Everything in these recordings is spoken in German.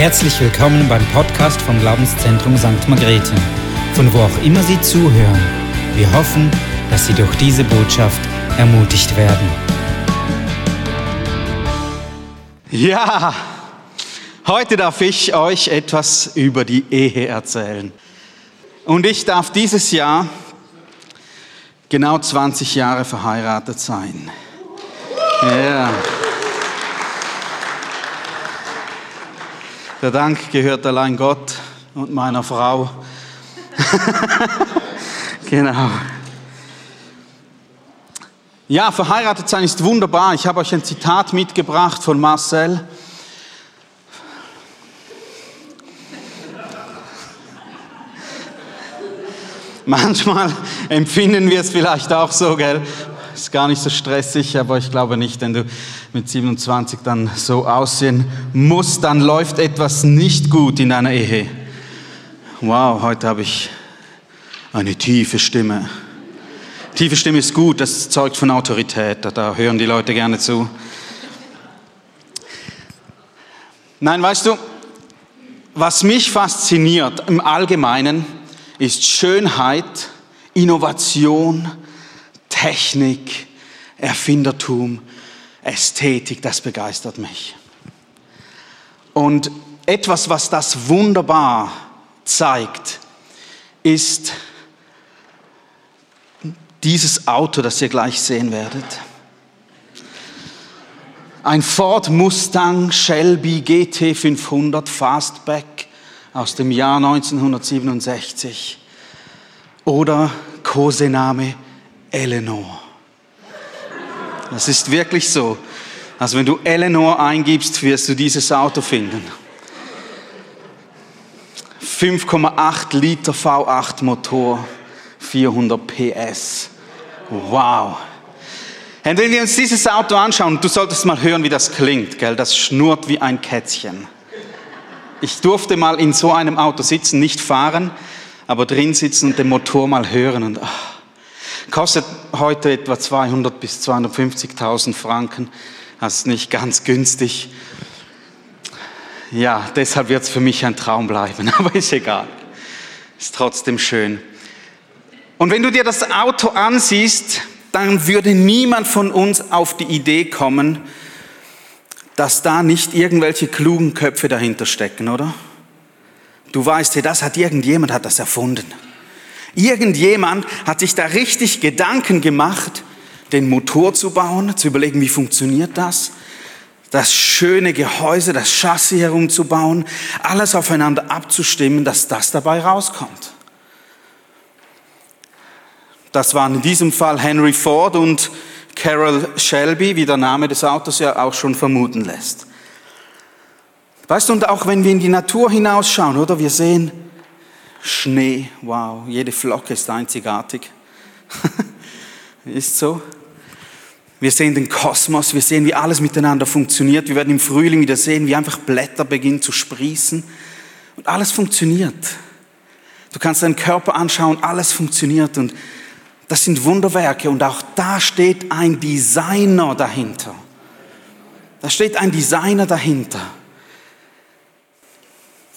Herzlich willkommen beim Podcast vom Glaubenszentrum St. Margrethe, von wo auch immer Sie zuhören. Wir hoffen, dass Sie durch diese Botschaft ermutigt werden. Ja, heute darf ich euch etwas über die Ehe erzählen. Und ich darf dieses Jahr genau 20 Jahre verheiratet sein. Ja. Der Dank gehört allein Gott und meiner Frau. genau. Ja, verheiratet sein ist wunderbar. Ich habe euch ein Zitat mitgebracht von Marcel. Manchmal empfinden wir es vielleicht auch so, gell? Ist gar nicht so stressig, aber ich glaube nicht, wenn du mit 27 dann so aussehen musst, dann läuft etwas nicht gut in deiner Ehe. Wow, heute habe ich eine tiefe Stimme. Tiefe Stimme ist gut, das zeugt von Autorität, da hören die Leute gerne zu. Nein, weißt du, was mich fasziniert im Allgemeinen ist Schönheit, Innovation, Technik, Erfindertum, Ästhetik, das begeistert mich. Und etwas, was das wunderbar zeigt, ist dieses Auto, das ihr gleich sehen werdet. Ein Ford Mustang Shelby GT 500 Fastback aus dem Jahr 1967 oder Kosename Eleanor. Das ist wirklich so. Also wenn du Eleanor eingibst, wirst du dieses Auto finden. 5,8 Liter V8 Motor, 400 PS. Wow. Und wenn wir uns dieses Auto anschauen, du solltest mal hören, wie das klingt, gell? Das schnurrt wie ein Kätzchen. Ich durfte mal in so einem Auto sitzen, nicht fahren, aber drin sitzen und den Motor mal hören und ach, Kostet heute etwa 200 bis 250.000 Franken. Das ist nicht ganz günstig. Ja, deshalb wird es für mich ein Traum bleiben, aber ist egal. Ist trotzdem schön. Und wenn du dir das Auto ansiehst, dann würde niemand von uns auf die Idee kommen, dass da nicht irgendwelche klugen Köpfe dahinter stecken, oder? Du weißt, hey, das hat irgendjemand hat das erfunden. Irgendjemand hat sich da richtig Gedanken gemacht, den Motor zu bauen, zu überlegen, wie funktioniert das, das schöne Gehäuse, das Chassis herumzubauen, alles aufeinander abzustimmen, dass das dabei rauskommt. Das waren in diesem Fall Henry Ford und Carol Shelby, wie der Name des Autos ja auch schon vermuten lässt. Weißt du, und auch wenn wir in die Natur hinausschauen, oder wir sehen Schnee, wow, jede Flocke ist einzigartig. ist so. Wir sehen den Kosmos, wir sehen, wie alles miteinander funktioniert. Wir werden im Frühling wieder sehen, wie einfach Blätter beginnen zu sprießen. Und alles funktioniert. Du kannst deinen Körper anschauen, alles funktioniert. Und das sind Wunderwerke. Und auch da steht ein Designer dahinter. Da steht ein Designer dahinter.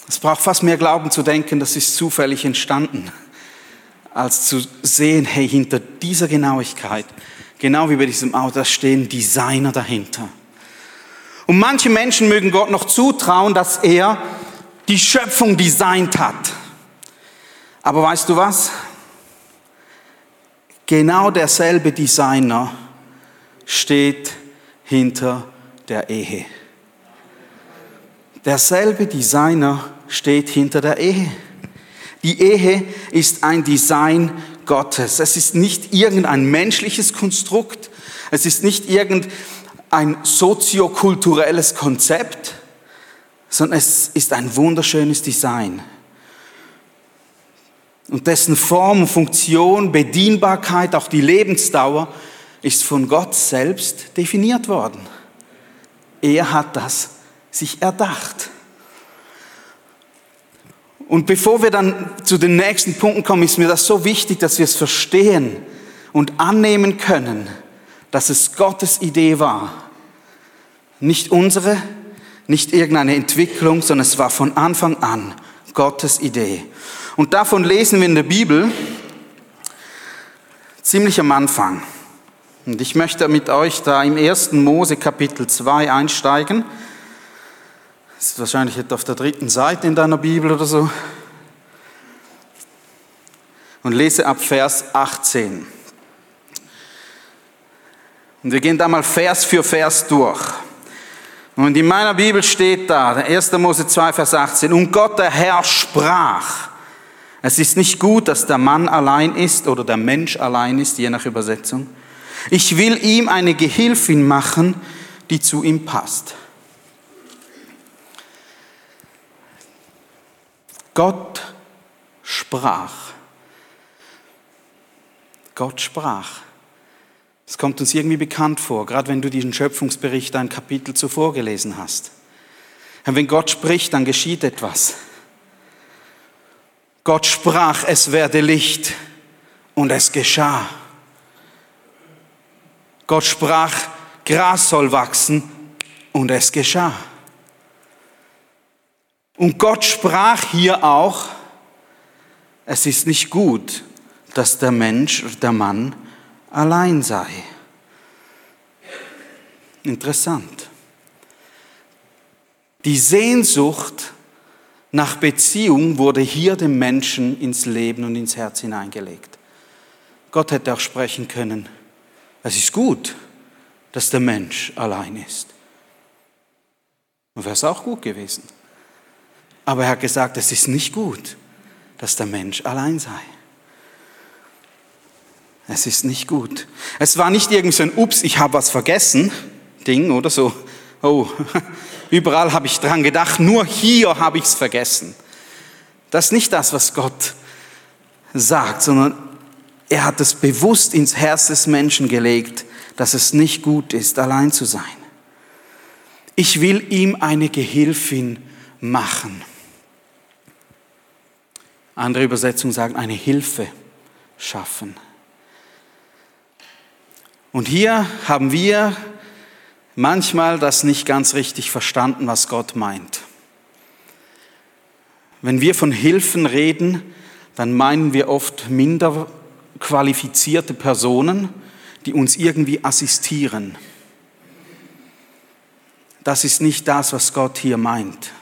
Es braucht fast mehr Glauben zu denken, das ist zufällig entstanden, als zu sehen, hey, hinter dieser Genauigkeit, genau wie bei diesem Auto, da stehen Designer dahinter. Und manche Menschen mögen Gott noch zutrauen, dass er die Schöpfung designt hat. Aber weißt du was? Genau derselbe Designer steht hinter der Ehe. Derselbe Designer steht hinter der Ehe. Die Ehe ist ein Design Gottes. Es ist nicht irgendein menschliches Konstrukt. Es ist nicht irgendein soziokulturelles Konzept, sondern es ist ein wunderschönes Design. Und dessen Form Funktion, Bedienbarkeit, auch die Lebensdauer ist von Gott selbst definiert worden. Er hat das sich erdacht. Und bevor wir dann zu den nächsten Punkten kommen, ist mir das so wichtig, dass wir es verstehen und annehmen können, dass es Gottes Idee war. Nicht unsere, nicht irgendeine Entwicklung, sondern es war von Anfang an Gottes Idee. Und davon lesen wir in der Bibel ziemlich am Anfang. Und ich möchte mit euch da im 1. Mose Kapitel 2 einsteigen. Das ist wahrscheinlich etwa auf der dritten Seite in deiner Bibel oder so. Und lese ab Vers 18. Und wir gehen da mal Vers für Vers durch. Und in meiner Bibel steht da, 1. Mose 2, Vers 18, und Gott der Herr sprach, es ist nicht gut, dass der Mann allein ist oder der Mensch allein ist, je nach Übersetzung. Ich will ihm eine Gehilfin machen, die zu ihm passt. Gott sprach. Gott sprach. Es kommt uns irgendwie bekannt vor, gerade wenn du diesen Schöpfungsbericht ein Kapitel zuvor gelesen hast. Und wenn Gott spricht, dann geschieht etwas. Gott sprach, es werde Licht und es geschah. Gott sprach, Gras soll wachsen und es geschah. Und Gott sprach hier auch, es ist nicht gut, dass der Mensch, der Mann allein sei. Interessant. Die Sehnsucht nach Beziehung wurde hier dem Menschen ins Leben und ins Herz hineingelegt. Gott hätte auch sprechen können, es ist gut, dass der Mensch allein ist. Und wäre es auch gut gewesen. Aber er hat gesagt, es ist nicht gut, dass der Mensch allein sei. Es ist nicht gut. Es war nicht irgend so ein Ups, ich habe was vergessen Ding oder so. Oh, überall habe ich dran gedacht, nur hier habe ich es vergessen. Das ist nicht das, was Gott sagt, sondern er hat es bewusst ins Herz des Menschen gelegt, dass es nicht gut ist, allein zu sein. Ich will ihm eine Gehilfin machen. Andere Übersetzungen sagen, eine Hilfe schaffen. Und hier haben wir manchmal das nicht ganz richtig verstanden, was Gott meint. Wenn wir von Hilfen reden, dann meinen wir oft minder qualifizierte Personen, die uns irgendwie assistieren. Das ist nicht das, was Gott hier meint.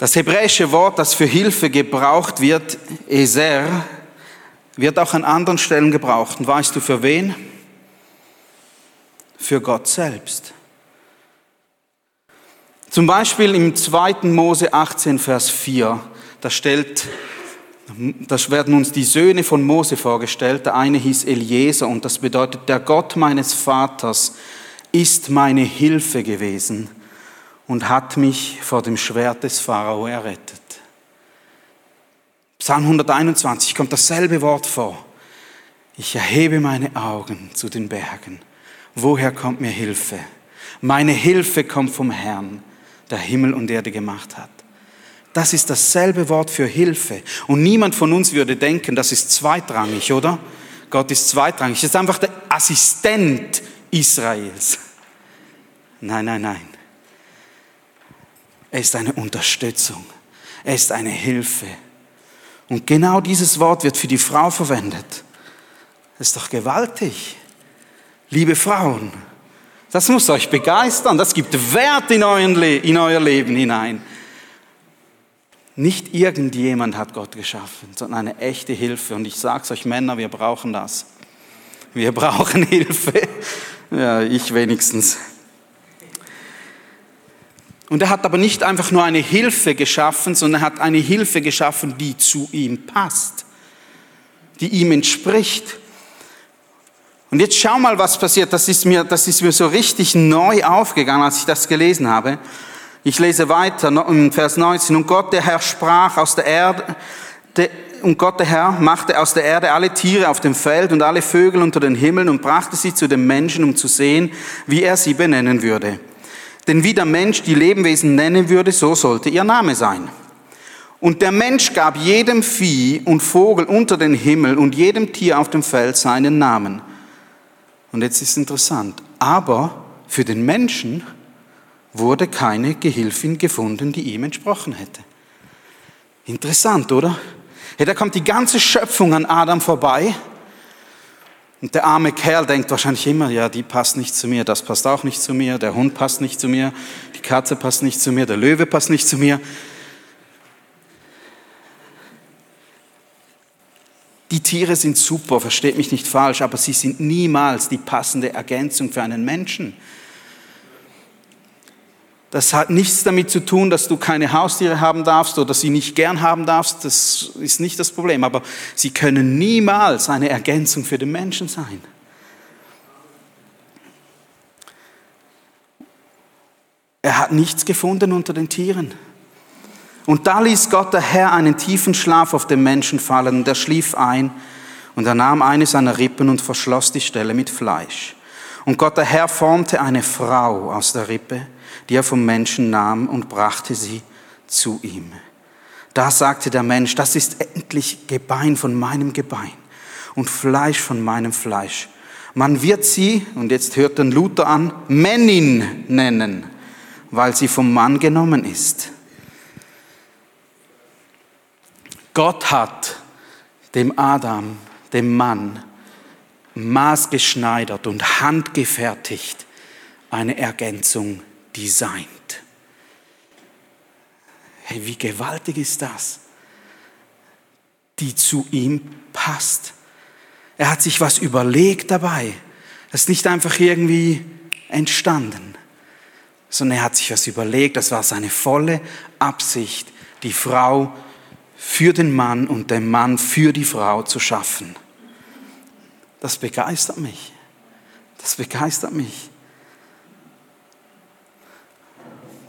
Das hebräische Wort, das für Hilfe gebraucht wird, Eser, wird auch an anderen Stellen gebraucht. Und weißt du für wen? Für Gott selbst. Zum Beispiel im 2. Mose 18, Vers 4, da stellt, das werden uns die Söhne von Mose vorgestellt. Der eine hieß Eliezer und das bedeutet, der Gott meines Vaters ist meine Hilfe gewesen und hat mich vor dem Schwert des Pharao errettet. Psalm 121 kommt dasselbe Wort vor. Ich erhebe meine Augen zu den Bergen. Woher kommt mir Hilfe? Meine Hilfe kommt vom Herrn, der Himmel und Erde gemacht hat. Das ist dasselbe Wort für Hilfe. Und niemand von uns würde denken, das ist zweitrangig, oder? Gott ist zweitrangig. Das ist einfach der Assistent Israels. Nein, nein, nein. Er ist eine Unterstützung. Er ist eine Hilfe. Und genau dieses Wort wird für die Frau verwendet. Das ist doch gewaltig. Liebe Frauen, das muss euch begeistern. Das gibt Wert in, in euer Leben hinein. Nicht irgendjemand hat Gott geschaffen, sondern eine echte Hilfe. Und ich sage es euch Männer, wir brauchen das. Wir brauchen Hilfe. Ja, ich wenigstens. Und er hat aber nicht einfach nur eine Hilfe geschaffen, sondern er hat eine Hilfe geschaffen, die zu ihm passt, die ihm entspricht. Und jetzt schau mal, was passiert. Das ist mir, das ist mir so richtig neu aufgegangen, als ich das gelesen habe. Ich lese weiter, im Vers 19. Und Gott, der Herr, sprach aus der Erde, und Gott, der Herr, machte aus der Erde alle Tiere auf dem Feld und alle Vögel unter den Himmeln und brachte sie zu dem Menschen, um zu sehen, wie er sie benennen würde. Denn wie der Mensch die Lebewesen nennen würde, so sollte ihr Name sein. Und der Mensch gab jedem Vieh und Vogel unter den Himmel und jedem Tier auf dem Feld seinen Namen. Und jetzt ist interessant. Aber für den Menschen wurde keine Gehilfin gefunden, die ihm entsprochen hätte. Interessant, oder? Ja, da kommt die ganze Schöpfung an Adam vorbei. Und der arme Kerl denkt wahrscheinlich immer, ja, die passt nicht zu mir, das passt auch nicht zu mir, der Hund passt nicht zu mir, die Katze passt nicht zu mir, der Löwe passt nicht zu mir. Die Tiere sind super, versteht mich nicht falsch, aber sie sind niemals die passende Ergänzung für einen Menschen. Das hat nichts damit zu tun, dass du keine Haustiere haben darfst oder sie nicht gern haben darfst. Das ist nicht das Problem. Aber sie können niemals eine Ergänzung für den Menschen sein. Er hat nichts gefunden unter den Tieren. Und da ließ Gott der Herr einen tiefen Schlaf auf den Menschen fallen und er schlief ein und er nahm eine seiner Rippen und verschloss die Stelle mit Fleisch. Und Gott der Herr formte eine Frau aus der Rippe die er vom Menschen nahm und brachte sie zu ihm. Da sagte der Mensch, das ist endlich Gebein von meinem Gebein und Fleisch von meinem Fleisch. Man wird sie, und jetzt hört den Luther an, Männin nennen, weil sie vom Mann genommen ist. Gott hat dem Adam, dem Mann, maßgeschneidert und handgefertigt eine Ergänzung designt. Hey, wie gewaltig ist das? Die zu ihm passt. Er hat sich was überlegt dabei. Das ist nicht einfach irgendwie entstanden, sondern er hat sich was überlegt. Das war seine volle Absicht, die Frau für den Mann und den Mann für die Frau zu schaffen. Das begeistert mich. Das begeistert mich.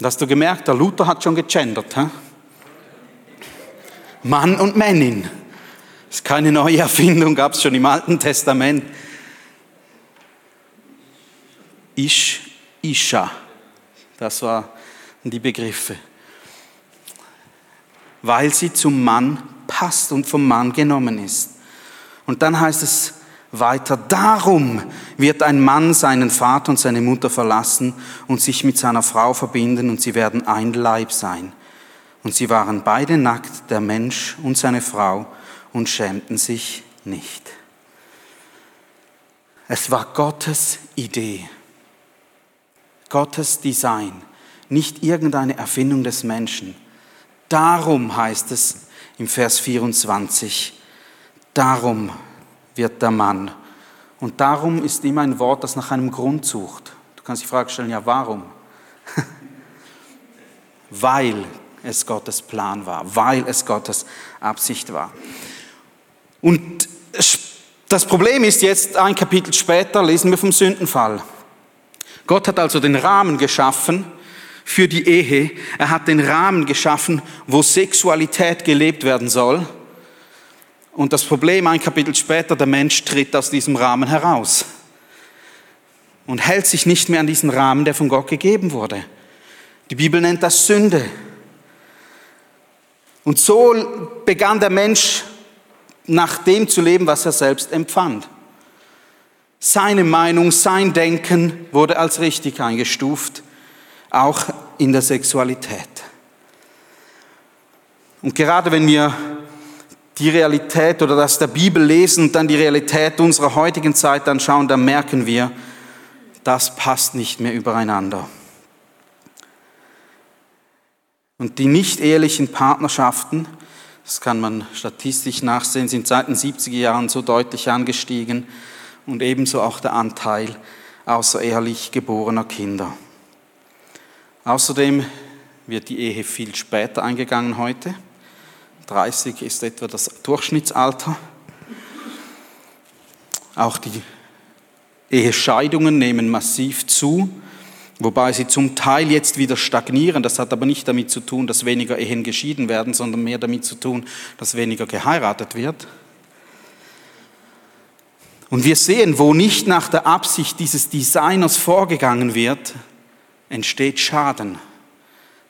Und hast du gemerkt, der Luther hat schon gegendert. He? Mann und Männin. Das ist keine neue Erfindung, gab es schon im Alten Testament. Ish, Isha. Das waren die Begriffe. Weil sie zum Mann passt und vom Mann genommen ist. Und dann heißt es, weiter. Darum wird ein Mann seinen Vater und seine Mutter verlassen und sich mit seiner Frau verbinden und sie werden ein Leib sein. Und sie waren beide nackt, der Mensch und seine Frau, und schämten sich nicht. Es war Gottes Idee, Gottes Design, nicht irgendeine Erfindung des Menschen. Darum heißt es im Vers 24, darum wird der Mann. Und darum ist immer ein Wort, das nach einem Grund sucht. Du kannst die Frage stellen, ja, warum? weil es Gottes Plan war, weil es Gottes Absicht war. Und das Problem ist jetzt, ein Kapitel später lesen wir vom Sündenfall. Gott hat also den Rahmen geschaffen für die Ehe. Er hat den Rahmen geschaffen, wo Sexualität gelebt werden soll. Und das Problem, ein Kapitel später, der Mensch tritt aus diesem Rahmen heraus und hält sich nicht mehr an diesen Rahmen, der von Gott gegeben wurde. Die Bibel nennt das Sünde. Und so begann der Mensch nach dem zu leben, was er selbst empfand. Seine Meinung, sein Denken wurde als richtig eingestuft, auch in der Sexualität. Und gerade wenn wir die Realität oder das der Bibel lesen und dann die Realität unserer heutigen Zeit anschauen, dann merken wir, das passt nicht mehr übereinander. Und die nicht ehelichen Partnerschaften, das kann man statistisch nachsehen, sind seit den 70er Jahren so deutlich angestiegen und ebenso auch der Anteil außerehelich geborener Kinder. Außerdem wird die Ehe viel später eingegangen heute. 30 ist etwa das Durchschnittsalter. Auch die Ehescheidungen nehmen massiv zu, wobei sie zum Teil jetzt wieder stagnieren. Das hat aber nicht damit zu tun, dass weniger Ehen geschieden werden, sondern mehr damit zu tun, dass weniger geheiratet wird. Und wir sehen, wo nicht nach der Absicht dieses Designers vorgegangen wird, entsteht Schaden.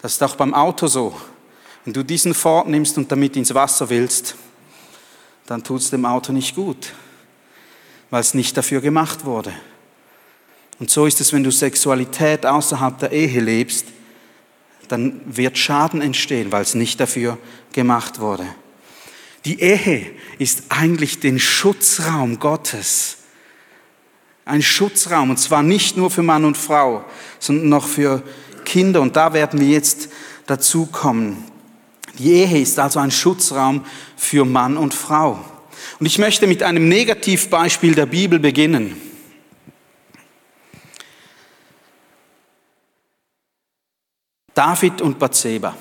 Das ist auch beim Auto so. Wenn du diesen Ford nimmst und damit ins Wasser willst, dann tut es dem Auto nicht gut, weil es nicht dafür gemacht wurde. Und so ist es, wenn du Sexualität außerhalb der Ehe lebst, dann wird Schaden entstehen, weil es nicht dafür gemacht wurde. Die Ehe ist eigentlich den Schutzraum Gottes. Ein Schutzraum, und zwar nicht nur für Mann und Frau, sondern noch für Kinder. Und da werden wir jetzt dazu kommen. Die Ehe ist also ein Schutzraum für Mann und Frau. Und ich möchte mit einem Negativbeispiel der Bibel beginnen. David und Bathseba.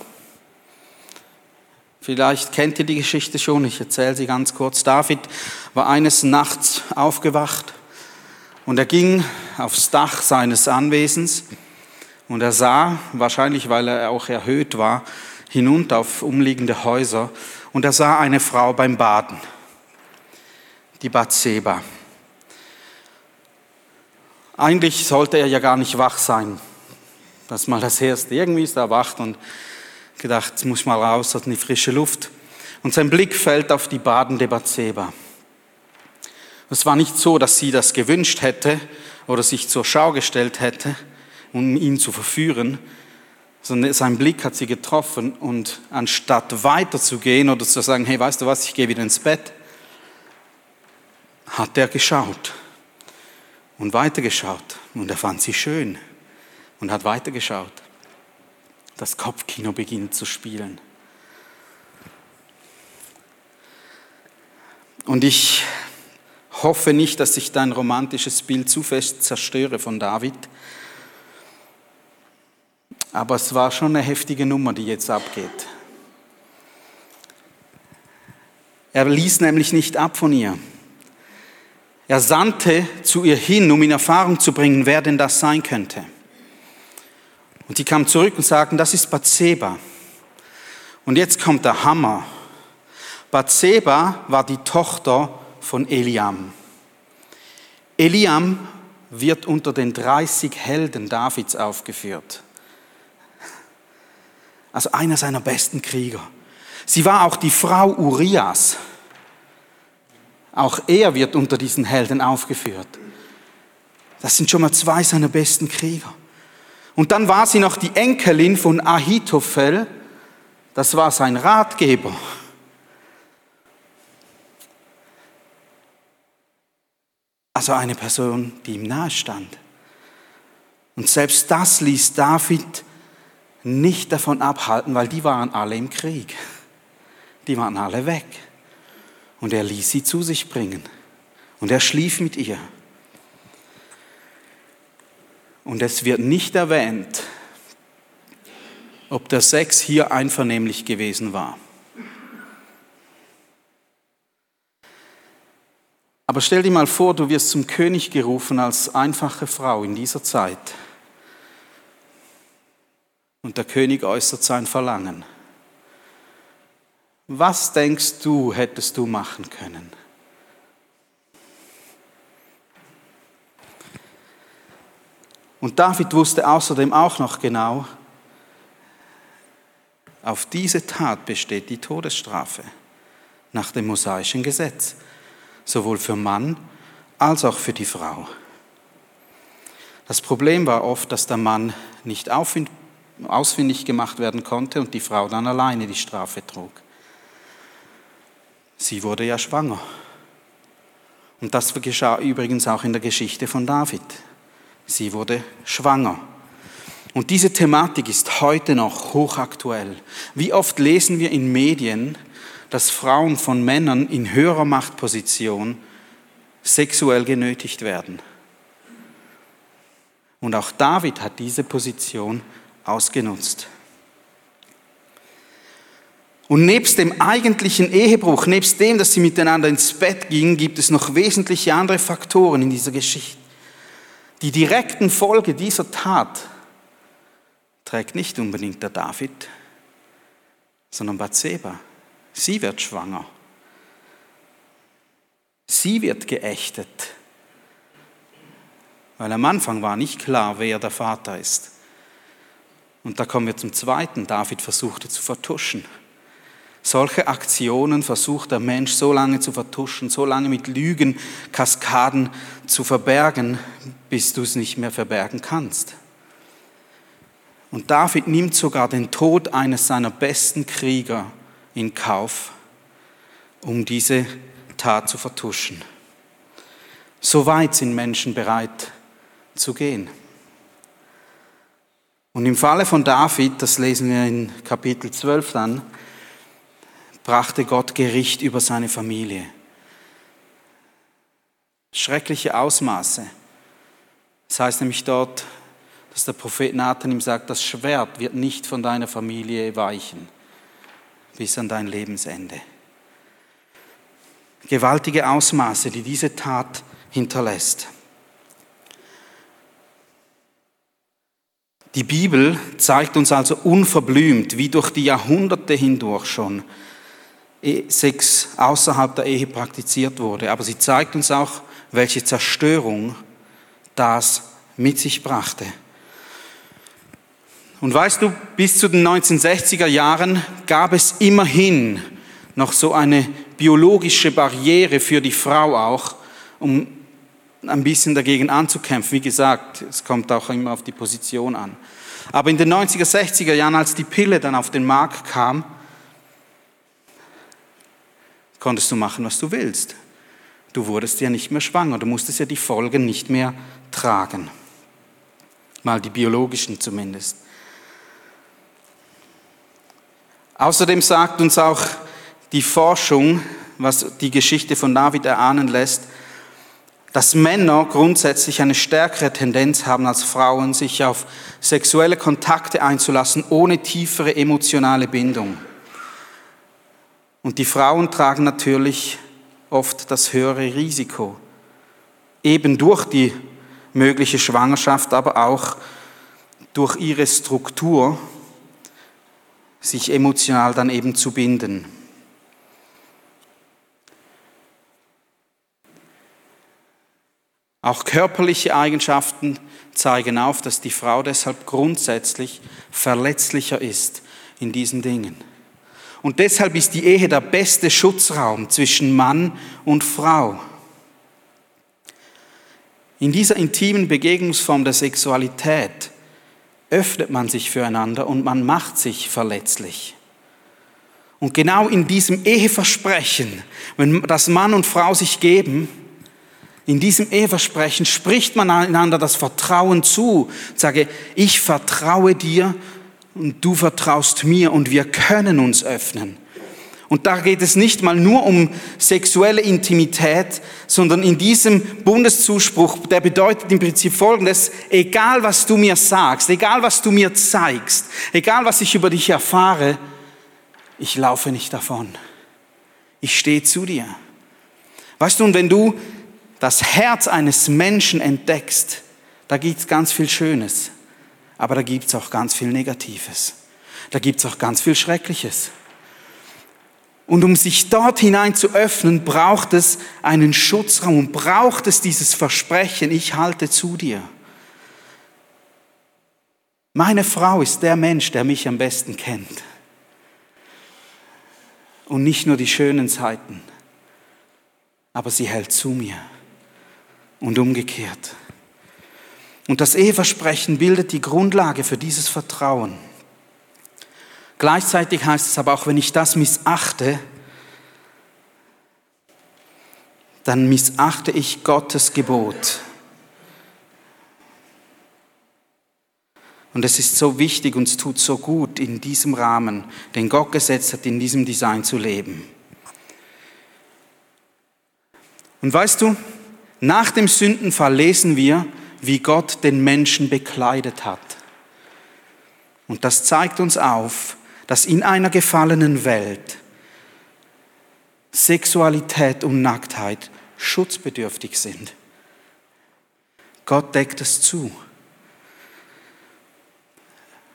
Vielleicht kennt ihr die Geschichte schon, ich erzähle sie ganz kurz. David war eines Nachts aufgewacht und er ging aufs Dach seines Anwesens und er sah, wahrscheinlich weil er auch erhöht war, hinunter auf umliegende Häuser und er sah eine Frau beim Baden, die Bathseba. Eigentlich sollte er ja gar nicht wach sein. Das ist mal das Erste. Irgendwie ist er wach und gedacht, jetzt muss mal raus in die frische Luft. Und sein Blick fällt auf die badende Bathseba. Es war nicht so, dass sie das gewünscht hätte oder sich zur Schau gestellt hätte, um ihn zu verführen, sondern sein Blick hat sie getroffen und anstatt weiterzugehen oder zu sagen, hey, weißt du was, ich gehe wieder ins Bett, hat er geschaut und weitergeschaut und er fand sie schön und hat weitergeschaut. Das Kopfkino beginnt zu spielen. Und ich hoffe nicht, dass ich dein romantisches Bild zu fest zerstöre von David. Aber es war schon eine heftige Nummer, die jetzt abgeht. Er ließ nämlich nicht ab von ihr. Er sandte zu ihr hin, um in Erfahrung zu bringen, wer denn das sein könnte. Und die kamen zurück und sagten, das ist Bathseba. Und jetzt kommt der Hammer. Bathseba war die Tochter von Eliam. Eliam wird unter den 30 Helden Davids aufgeführt. Also einer seiner besten Krieger. Sie war auch die Frau Urias. Auch er wird unter diesen Helden aufgeführt. Das sind schon mal zwei seiner besten Krieger. Und dann war sie noch die Enkelin von Ahitophel. Das war sein Ratgeber. Also eine Person, die ihm nahe stand. Und selbst das ließ David nicht davon abhalten, weil die waren alle im Krieg. Die waren alle weg. Und er ließ sie zu sich bringen. Und er schlief mit ihr. Und es wird nicht erwähnt, ob der Sex hier einvernehmlich gewesen war. Aber stell dir mal vor, du wirst zum König gerufen als einfache Frau in dieser Zeit. Und der König äußert sein Verlangen. Was denkst du, hättest du machen können? Und David wusste außerdem auch noch genau, auf diese Tat besteht die Todesstrafe nach dem mosaischen Gesetz sowohl für Mann als auch für die Frau. Das Problem war oft, dass der Mann nicht ausfindig gemacht werden konnte und die Frau dann alleine die Strafe trug. Sie wurde ja schwanger. Und das geschah übrigens auch in der Geschichte von David. Sie wurde schwanger. Und diese Thematik ist heute noch hochaktuell. Wie oft lesen wir in Medien, dass Frauen von Männern in höherer Machtposition sexuell genötigt werden. Und auch David hat diese Position ausgenutzt. Und nebst dem eigentlichen Ehebruch, nebst dem, dass sie miteinander ins Bett gingen, gibt es noch wesentliche andere Faktoren in dieser Geschichte. Die direkten Folge dieser Tat trägt nicht unbedingt der David, sondern Bathseba. Sie wird schwanger. Sie wird geächtet. Weil am Anfang war nicht klar, wer der Vater ist. Und da kommen wir zum zweiten. David versuchte zu vertuschen. Solche Aktionen versucht der Mensch so lange zu vertuschen, so lange mit Lügen, Kaskaden zu verbergen, bis du es nicht mehr verbergen kannst. Und David nimmt sogar den Tod eines seiner besten Krieger in Kauf, um diese Tat zu vertuschen. So weit sind Menschen bereit zu gehen. Und im Falle von David, das lesen wir in Kapitel 12 dann, brachte Gott Gericht über seine Familie. Schreckliche Ausmaße. Das heißt nämlich dort, dass der Prophet Nathan ihm sagt, das Schwert wird nicht von deiner Familie weichen bis an dein Lebensende. Gewaltige Ausmaße, die diese Tat hinterlässt. Die Bibel zeigt uns also unverblümt, wie durch die Jahrhunderte hindurch schon Sex außerhalb der Ehe praktiziert wurde. Aber sie zeigt uns auch, welche Zerstörung das mit sich brachte. Und weißt du, bis zu den 1960er Jahren gab es immerhin noch so eine biologische Barriere für die Frau auch, um ein bisschen dagegen anzukämpfen. Wie gesagt, es kommt auch immer auf die Position an. Aber in den 90er, 60er Jahren, als die Pille dann auf den Markt kam, konntest du machen, was du willst. Du wurdest ja nicht mehr schwanger, du musstest ja die Folgen nicht mehr tragen. Mal die biologischen zumindest. Außerdem sagt uns auch die Forschung, was die Geschichte von David erahnen lässt, dass Männer grundsätzlich eine stärkere Tendenz haben als Frauen, sich auf sexuelle Kontakte einzulassen ohne tiefere emotionale Bindung. Und die Frauen tragen natürlich oft das höhere Risiko, eben durch die mögliche Schwangerschaft, aber auch durch ihre Struktur, sich emotional dann eben zu binden. Auch körperliche Eigenschaften zeigen auf, dass die Frau deshalb grundsätzlich verletzlicher ist in diesen Dingen. Und deshalb ist die Ehe der beste Schutzraum zwischen Mann und Frau. In dieser intimen Begegnungsform der Sexualität öffnet man sich füreinander und man macht sich verletzlich. Und genau in diesem Eheversprechen, wenn das Mann und Frau sich geben, in diesem Eheversprechen spricht man einander das Vertrauen zu. Sage, ich vertraue dir und du vertraust mir und wir können uns öffnen. Und da geht es nicht mal nur um sexuelle Intimität, sondern in diesem Bundeszuspruch, der bedeutet im Prinzip Folgendes, egal was du mir sagst, egal was du mir zeigst, egal was ich über dich erfahre, ich laufe nicht davon. Ich stehe zu dir. Weißt du, und wenn du das Herz eines Menschen entdeckst, da gibt es ganz viel Schönes aber da gibt es auch ganz viel Negatives. Da gibt es auch ganz viel Schreckliches. Und um sich dort hinein zu öffnen, braucht es einen Schutzraum, braucht es dieses Versprechen, ich halte zu dir. Meine Frau ist der Mensch, der mich am besten kennt. Und nicht nur die schönen Zeiten, aber sie hält zu mir. Und umgekehrt. Und das Eheversprechen bildet die Grundlage für dieses Vertrauen. Gleichzeitig heißt es aber auch, wenn ich das missachte, dann missachte ich Gottes Gebot. Und es ist so wichtig und es tut so gut, in diesem Rahmen, den Gott gesetzt hat, in diesem Design zu leben. Und weißt du, nach dem Sündenfall lesen wir, wie Gott den Menschen bekleidet hat. Und das zeigt uns auf, dass in einer gefallenen Welt Sexualität und Nacktheit schutzbedürftig sind. Gott deckt es zu.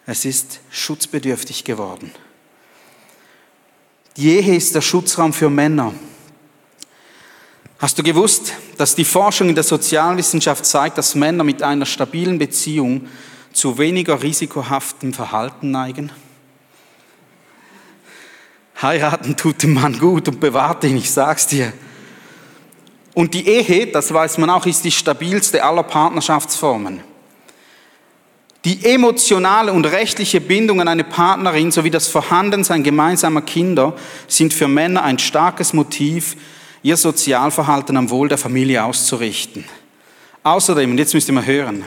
Es ist schutzbedürftig geworden. Die Ehe ist der Schutzraum für Männer. Hast du gewusst, dass die Forschung in der Sozialwissenschaft zeigt, dass Männer mit einer stabilen Beziehung zu weniger risikohaftem Verhalten neigen? Heiraten tut dem Mann gut und bewahrt ihn, ich sag's dir. Und die Ehe, das weiß man auch, ist die stabilste aller Partnerschaftsformen. Die emotionale und rechtliche Bindung an eine Partnerin sowie das Vorhandensein gemeinsamer Kinder sind für Männer ein starkes Motiv, ihr Sozialverhalten am Wohl der Familie auszurichten. Außerdem, und jetzt müsst ihr mal hören,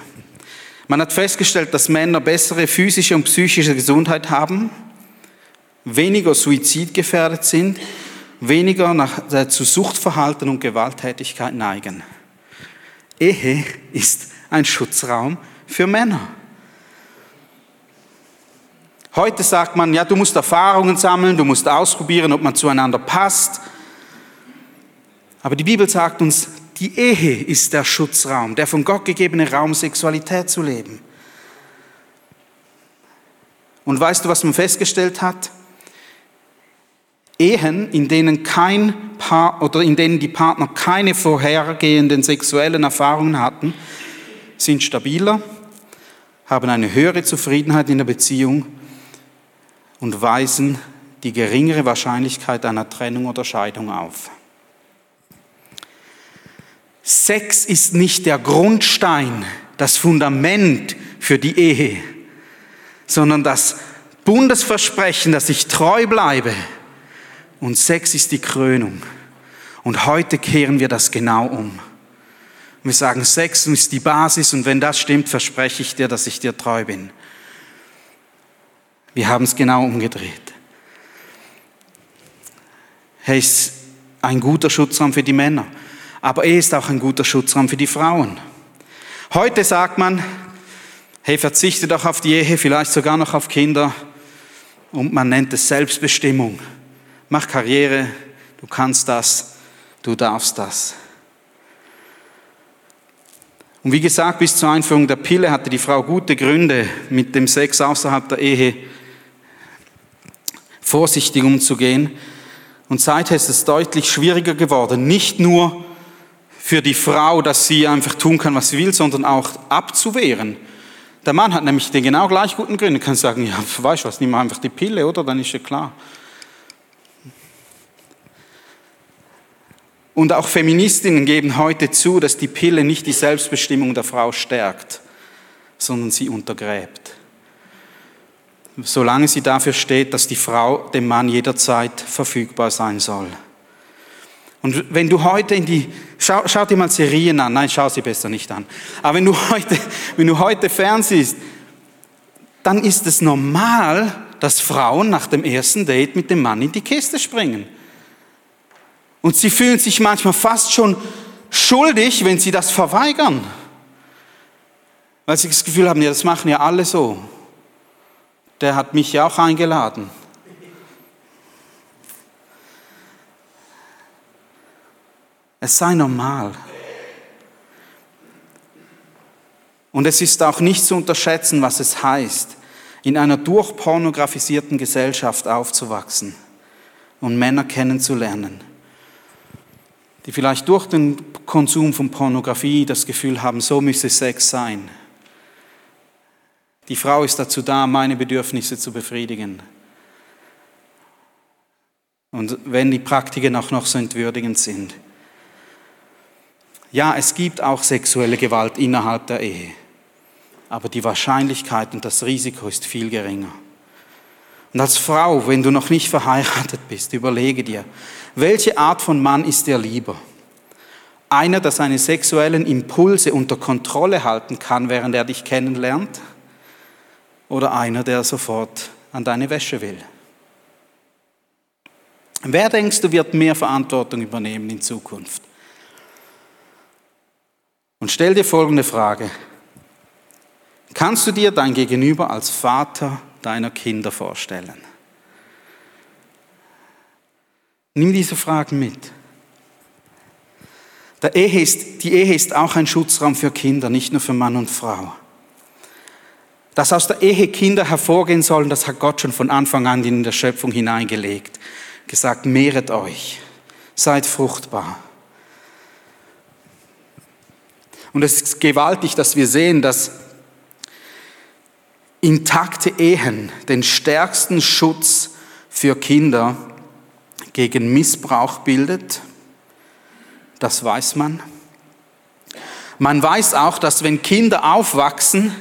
man hat festgestellt, dass Männer bessere physische und psychische Gesundheit haben, weniger suizidgefährdet sind, weniger nach, äh, zu Suchtverhalten und Gewalttätigkeit neigen. Ehe ist ein Schutzraum für Männer. Heute sagt man, ja, du musst Erfahrungen sammeln, du musst ausprobieren, ob man zueinander passt. Aber die Bibel sagt uns, die Ehe ist der Schutzraum, der von Gott gegebene Raum, Sexualität zu leben. Und weißt du, was man festgestellt hat? Ehen, in denen kein Paar oder in denen die Partner keine vorhergehenden sexuellen Erfahrungen hatten, sind stabiler, haben eine höhere Zufriedenheit in der Beziehung und weisen die geringere Wahrscheinlichkeit einer Trennung oder Scheidung auf. Sex ist nicht der Grundstein, das Fundament für die Ehe, sondern das Bundesversprechen, dass ich treu bleibe. Und Sex ist die Krönung. Und heute kehren wir das genau um. Wir sagen, Sex ist die Basis und wenn das stimmt, verspreche ich dir, dass ich dir treu bin. Wir haben es genau umgedreht. Er ist ein guter Schutzraum für die Männer, aber er ist auch ein guter Schutzraum für die Frauen. Heute sagt man, hey, verzichte doch auf die Ehe, vielleicht sogar noch auf Kinder und man nennt es Selbstbestimmung. Mach Karriere, du kannst das, du darfst das. Und wie gesagt, bis zur Einführung der Pille hatte die Frau gute Gründe, mit dem Sex außerhalb der Ehe vorsichtig umzugehen. Und seither ist es deutlich schwieriger geworden, nicht nur für die Frau, dass sie einfach tun kann, was sie will, sondern auch abzuwehren. Der Mann hat nämlich den genau gleich guten Grund. Er kann sagen, ja, weißt du was, nimm einfach die Pille, oder? Dann ist ja klar. Und auch Feministinnen geben heute zu, dass die Pille nicht die Selbstbestimmung der Frau stärkt, sondern sie untergräbt solange sie dafür steht, dass die Frau dem Mann jederzeit verfügbar sein soll. Und wenn du heute in die, schau, schau dir mal Serien an, nein, schau sie besser nicht an. Aber wenn du heute, wenn du heute fernsiehst, dann ist es normal, dass Frauen nach dem ersten Date mit dem Mann in die Kiste springen. Und sie fühlen sich manchmal fast schon schuldig, wenn sie das verweigern. Weil sie das Gefühl haben, ja, das machen ja alle so der hat mich ja auch eingeladen. Es sei normal. Und es ist auch nicht zu unterschätzen, was es heißt, in einer durchpornografisierten Gesellschaft aufzuwachsen und Männer kennenzulernen, die vielleicht durch den Konsum von Pornografie das Gefühl haben, so müsse Sex sein. Die Frau ist dazu da, meine Bedürfnisse zu befriedigen. Und wenn die Praktiken auch noch so entwürdigend sind. Ja, es gibt auch sexuelle Gewalt innerhalb der Ehe, aber die Wahrscheinlichkeit und das Risiko ist viel geringer. Und als Frau, wenn du noch nicht verheiratet bist, überlege dir, welche Art von Mann ist dir lieber? Einer, der seine sexuellen Impulse unter Kontrolle halten kann, während er dich kennenlernt? oder einer, der sofort an deine Wäsche will? Wer denkst du, wird mehr Verantwortung übernehmen in Zukunft? Und stell dir folgende Frage. Kannst du dir dein Gegenüber als Vater deiner Kinder vorstellen? Nimm diese Fragen mit. Ehe ist, die Ehe ist auch ein Schutzraum für Kinder, nicht nur für Mann und Frau. Dass aus der Ehe Kinder hervorgehen sollen, das hat Gott schon von Anfang an in der Schöpfung hineingelegt. Gesagt, mehret euch, seid fruchtbar. Und es ist gewaltig, dass wir sehen, dass intakte Ehen den stärksten Schutz für Kinder gegen Missbrauch bildet. Das weiß man. Man weiß auch, dass wenn Kinder aufwachsen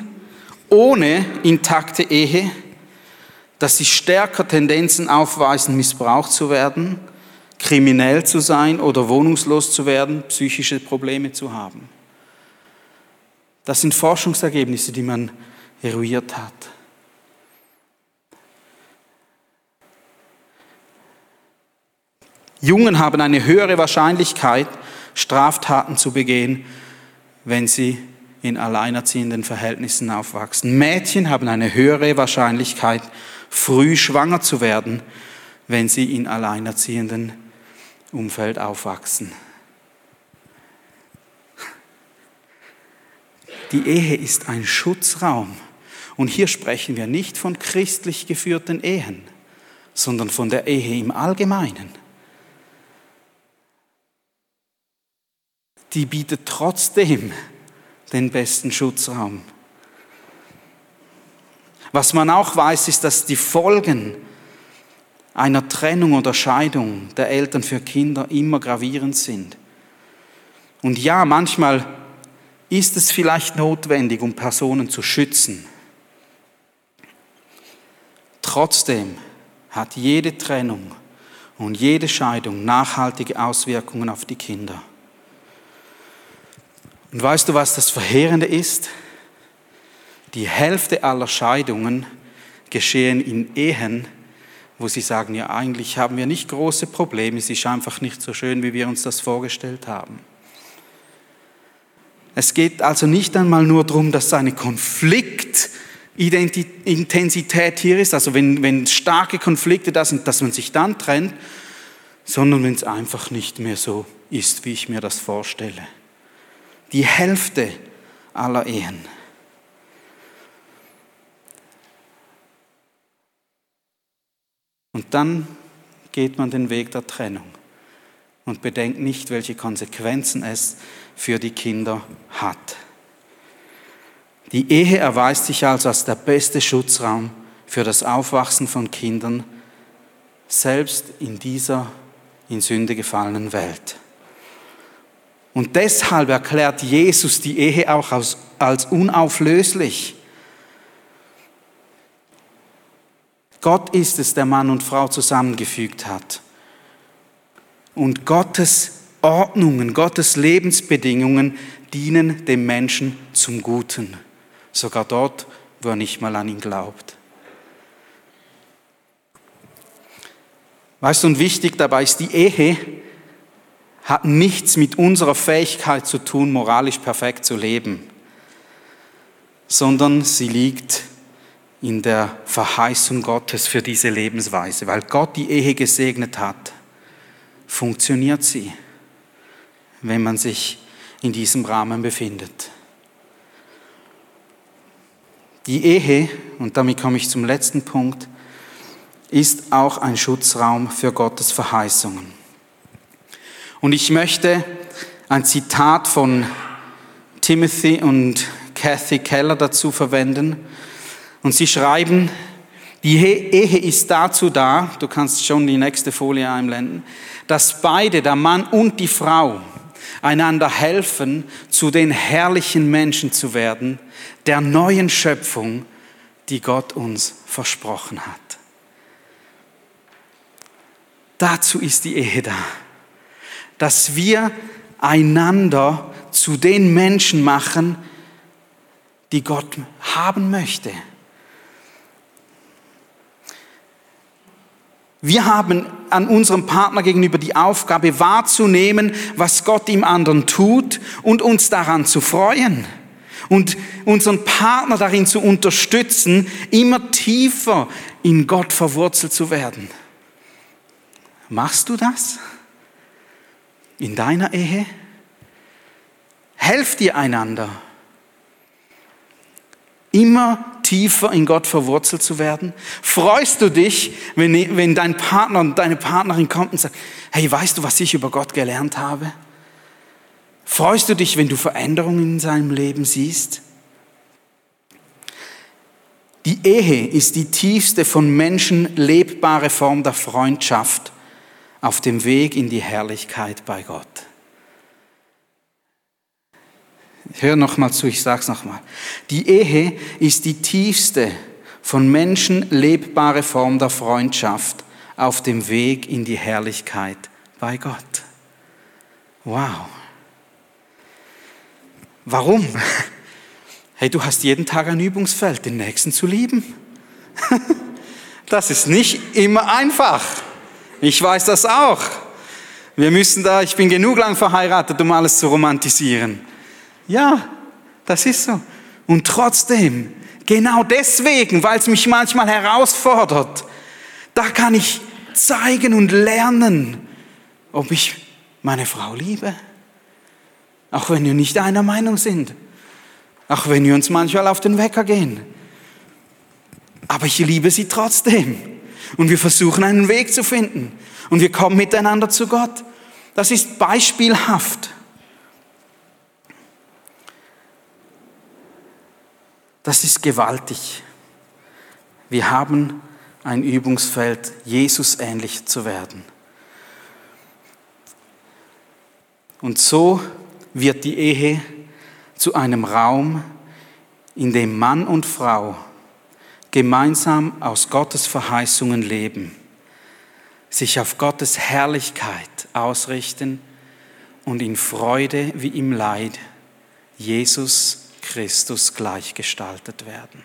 ohne intakte Ehe, dass sie stärker Tendenzen aufweisen, missbraucht zu werden, kriminell zu sein oder wohnungslos zu werden, psychische Probleme zu haben. Das sind Forschungsergebnisse, die man eruiert hat. Jungen haben eine höhere Wahrscheinlichkeit, Straftaten zu begehen, wenn sie in alleinerziehenden Verhältnissen aufwachsen. Mädchen haben eine höhere Wahrscheinlichkeit, früh schwanger zu werden, wenn sie in alleinerziehenden Umfeld aufwachsen. Die Ehe ist ein Schutzraum. Und hier sprechen wir nicht von christlich geführten Ehen, sondern von der Ehe im Allgemeinen. die bietet trotzdem den besten Schutzraum. Was man auch weiß, ist, dass die Folgen einer Trennung oder Scheidung der Eltern für Kinder immer gravierend sind. Und ja, manchmal ist es vielleicht notwendig, um Personen zu schützen. Trotzdem hat jede Trennung und jede Scheidung nachhaltige Auswirkungen auf die Kinder. Und weißt du, was das Verheerende ist? Die Hälfte aller Scheidungen geschehen in Ehen, wo sie sagen, ja eigentlich haben wir nicht große Probleme, es ist einfach nicht so schön, wie wir uns das vorgestellt haben. Es geht also nicht einmal nur darum, dass eine Konfliktintensität hier ist, also wenn, wenn starke Konflikte da sind, dass man sich dann trennt, sondern wenn es einfach nicht mehr so ist, wie ich mir das vorstelle die Hälfte aller Ehen. Und dann geht man den Weg der Trennung und bedenkt nicht, welche Konsequenzen es für die Kinder hat. Die Ehe erweist sich also als der beste Schutzraum für das Aufwachsen von Kindern, selbst in dieser in Sünde gefallenen Welt. Und deshalb erklärt Jesus die Ehe auch als, unauflöslich. Gott ist es, der Mann und Frau zusammengefügt hat. Und Gottes Ordnungen, Gottes Lebensbedingungen dienen dem Menschen zum Guten. Sogar dort, wo er nicht mal an ihn glaubt. Weißt du, und wichtig dabei ist die Ehe, hat nichts mit unserer Fähigkeit zu tun, moralisch perfekt zu leben, sondern sie liegt in der Verheißung Gottes für diese Lebensweise. Weil Gott die Ehe gesegnet hat, funktioniert sie, wenn man sich in diesem Rahmen befindet. Die Ehe, und damit komme ich zum letzten Punkt, ist auch ein Schutzraum für Gottes Verheißungen. Und ich möchte ein Zitat von Timothy und Kathy Keller dazu verwenden. Und sie schreiben, die Ehe ist dazu da, du kannst schon die nächste Folie einblenden, dass beide, der Mann und die Frau, einander helfen, zu den herrlichen Menschen zu werden, der neuen Schöpfung, die Gott uns versprochen hat. Dazu ist die Ehe da dass wir einander zu den Menschen machen, die Gott haben möchte. Wir haben an unserem Partner gegenüber die Aufgabe wahrzunehmen, was Gott im anderen tut und uns daran zu freuen und unseren Partner darin zu unterstützen, immer tiefer in Gott verwurzelt zu werden. Machst du das? in deiner Ehe? Helft ihr einander, immer tiefer in Gott verwurzelt zu werden? Freust du dich, wenn, wenn dein Partner und deine Partnerin kommt und sagt, hey, weißt du, was ich über Gott gelernt habe? Freust du dich, wenn du Veränderungen in seinem Leben siehst? Die Ehe ist die tiefste von Menschen lebbare Form der Freundschaft auf dem Weg in die Herrlichkeit bei Gott. Hör noch mal zu, ich sag's noch mal. Die Ehe ist die tiefste von Menschen lebbare Form der Freundschaft auf dem Weg in die Herrlichkeit bei Gott. Wow. Warum? Hey, du hast jeden Tag ein Übungsfeld, den Nächsten zu lieben. Das ist nicht immer einfach. Ich weiß das auch. Wir müssen da, ich bin genug lang verheiratet, um alles zu romantisieren. Ja, das ist so. Und trotzdem, genau deswegen, weil es mich manchmal herausfordert, da kann ich zeigen und lernen, ob ich meine Frau liebe. Auch wenn wir nicht einer Meinung sind. Auch wenn wir uns manchmal auf den Wecker gehen. Aber ich liebe sie trotzdem. Und wir versuchen einen Weg zu finden. Und wir kommen miteinander zu Gott. Das ist beispielhaft. Das ist gewaltig. Wir haben ein Übungsfeld, Jesus ähnlich zu werden. Und so wird die Ehe zu einem Raum, in dem Mann und Frau gemeinsam aus Gottes Verheißungen leben, sich auf Gottes Herrlichkeit ausrichten und in Freude wie im Leid Jesus Christus gleichgestaltet werden.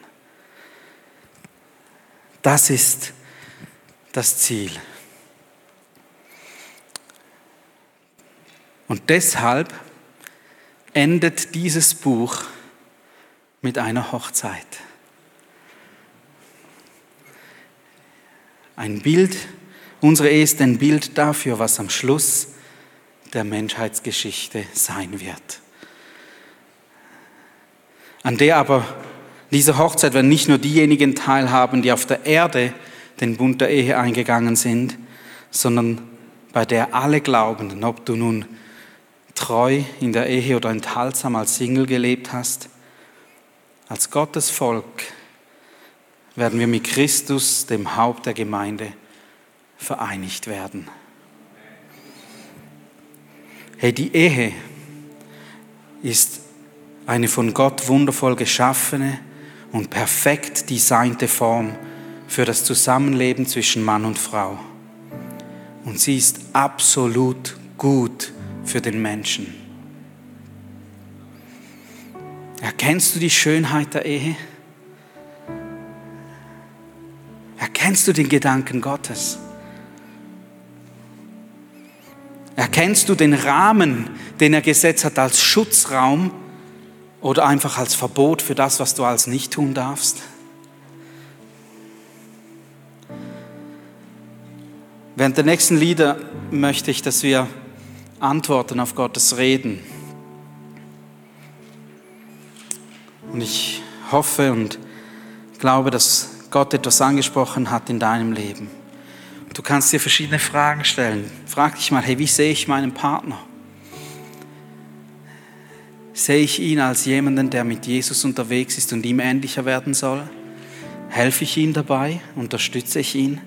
Das ist das Ziel. Und deshalb endet dieses Buch mit einer Hochzeit. Ein Bild, unsere Ehe ist ein Bild dafür, was am Schluss der Menschheitsgeschichte sein wird. An der aber diese Hochzeit werden nicht nur diejenigen teilhaben, die auf der Erde den Bund der Ehe eingegangen sind, sondern bei der alle glauben, ob du nun treu in der Ehe oder enthaltsam als Single gelebt hast, als Gottes Volk werden wir mit Christus, dem Haupt der Gemeinde, vereinigt werden. Hey, die Ehe ist eine von Gott wundervoll geschaffene und perfekt designte Form für das Zusammenleben zwischen Mann und Frau. Und sie ist absolut gut für den Menschen. Erkennst du die Schönheit der Ehe? Erkennst du den Gedanken Gottes? Erkennst du den Rahmen, den er gesetzt hat als Schutzraum oder einfach als Verbot für das, was du als nicht tun darfst? Während der nächsten Lieder möchte ich, dass wir antworten auf Gottes Reden. Und ich hoffe und glaube, dass Gott etwas angesprochen hat in deinem Leben. Du kannst dir verschiedene Fragen stellen. Frag dich mal, hey, wie sehe ich meinen Partner? Sehe ich ihn als jemanden, der mit Jesus unterwegs ist und ihm ähnlicher werden soll? Helfe ich ihm dabei? Unterstütze ich ihn?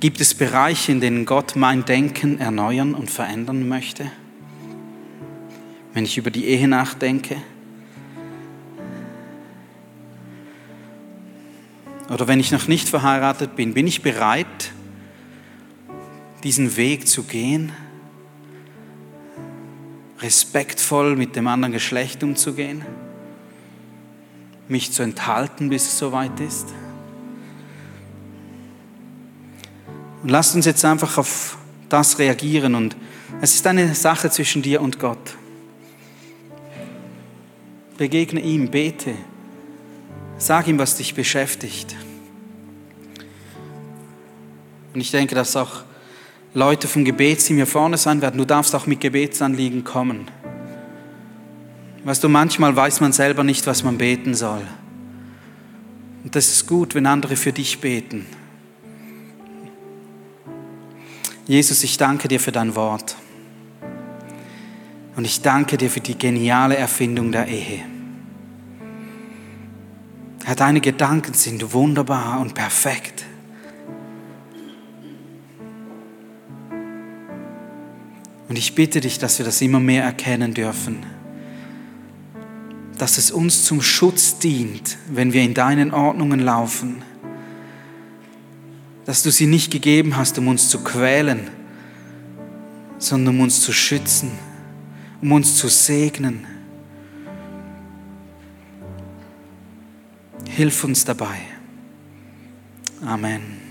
Gibt es Bereiche, in denen Gott mein Denken erneuern und verändern möchte? Wenn ich über die Ehe nachdenke? Oder wenn ich noch nicht verheiratet bin, bin ich bereit, diesen Weg zu gehen? Respektvoll mit dem anderen Geschlecht umzugehen, mich zu enthalten, bis es soweit ist. Und lasst uns jetzt einfach auf das reagieren und es ist eine Sache zwischen dir und Gott. Begegne ihm, bete, sag ihm, was dich beschäftigt. Und ich denke, dass auch Leute vom Gebetsteam hier vorne sein werden. Du darfst auch mit Gebetsanliegen kommen. Weißt du, manchmal weiß man selber nicht, was man beten soll. Und das ist gut, wenn andere für dich beten. Jesus, ich danke dir für dein Wort. Und ich danke dir für die geniale Erfindung der Ehe. Herr, deine Gedanken sind wunderbar und perfekt. Und ich bitte dich, dass wir das immer mehr erkennen dürfen, dass es uns zum Schutz dient, wenn wir in deinen Ordnungen laufen, dass du sie nicht gegeben hast, um uns zu quälen, sondern um uns zu schützen, um uns zu segnen. Hilf uns dabei. Amen.